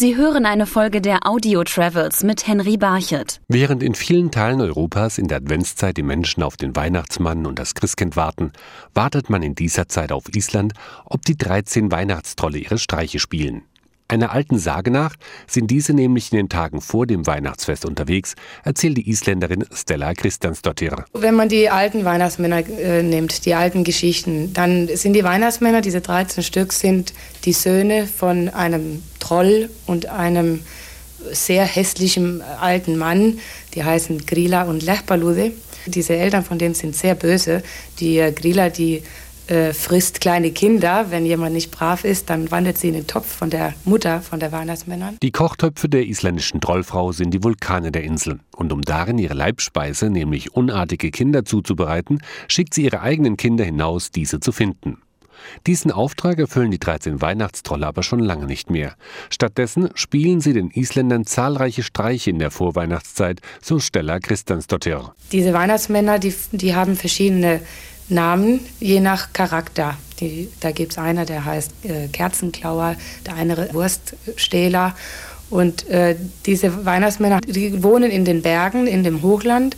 Sie hören eine Folge der Audio Travels mit Henry Barchet. Während in vielen Teilen Europas in der Adventszeit die Menschen auf den Weihnachtsmann und das Christkind warten, wartet man in dieser Zeit auf Island, ob die 13 Weihnachtstrolle ihre Streiche spielen. Einer alten Sage nach sind diese nämlich in den Tagen vor dem Weihnachtsfest unterwegs, erzählt die Isländerin Stella Christiansdottir. Wenn man die alten Weihnachtsmänner äh, nimmt, die alten Geschichten, dann sind die Weihnachtsmänner, diese 13 Stück, sind die Söhne von einem Troll und einem sehr hässlichen alten Mann, die heißen Grilla und Lechbalude. Diese Eltern von denen sind sehr böse. Die äh, Grilla, die äh, frisst kleine Kinder. Wenn jemand nicht brav ist, dann wandert sie in den Topf von der Mutter, von der Weihnachtsmännern. Die Kochtöpfe der isländischen Trollfrau sind die Vulkane der Insel. Und um darin ihre Leibspeise, nämlich unartige Kinder zuzubereiten, schickt sie ihre eigenen Kinder hinaus, diese zu finden. Diesen Auftrag erfüllen die 13 Weihnachtstrolle aber schon lange nicht mehr. Stattdessen spielen sie den Isländern zahlreiche Streiche in der Vorweihnachtszeit, so Stella Christiansdottir. Diese Weihnachtsmänner, die, die haben verschiedene Namen je nach Charakter. Die, da gibt es einer, der heißt äh, Kerzenklauer, der andere Wurststähler. Und äh, diese Weihnachtsmänner, die wohnen in den Bergen, in dem Hochland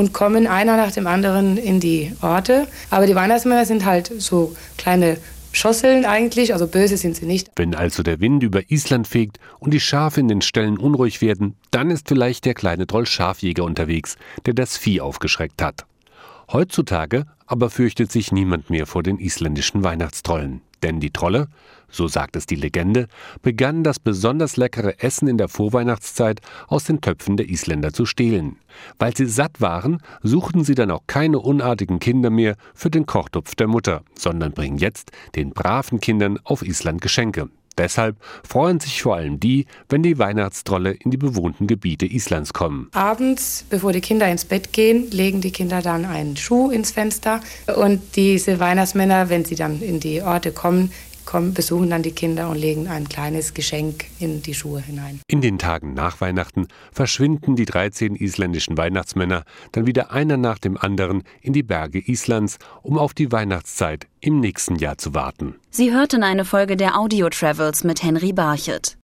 und kommen einer nach dem anderen in die Orte. Aber die Weihnachtsmänner sind halt so kleine Schosseln eigentlich, also böse sind sie nicht. Wenn also der Wind über Island fegt und die Schafe in den Ställen unruhig werden, dann ist vielleicht der kleine Troll Schafjäger unterwegs, der das Vieh aufgeschreckt hat. Heutzutage aber fürchtet sich niemand mehr vor den isländischen Weihnachtstrollen. Denn die Trolle, so sagt es die Legende, begannen das besonders leckere Essen in der Vorweihnachtszeit aus den Töpfen der Isländer zu stehlen. Weil sie satt waren, suchten sie dann auch keine unartigen Kinder mehr für den Kochtopf der Mutter, sondern bringen jetzt den braven Kindern auf Island Geschenke. Deshalb freuen sich vor allem die, wenn die Weihnachtstrolle in die bewohnten Gebiete Islands kommen. Abends, bevor die Kinder ins Bett gehen, legen die Kinder dann einen Schuh ins Fenster. Und diese Weihnachtsmänner, wenn sie dann in die Orte kommen, kommen, besuchen dann die Kinder und legen ein kleines Geschenk in die Schuhe hinein. In den Tagen nach Weihnachten verschwinden die 13 isländischen Weihnachtsmänner dann wieder einer nach dem anderen in die Berge Islands, um auf die Weihnachtszeit im nächsten Jahr zu warten. Sie hörten eine Folge der Audio Travels mit Henry Barchet.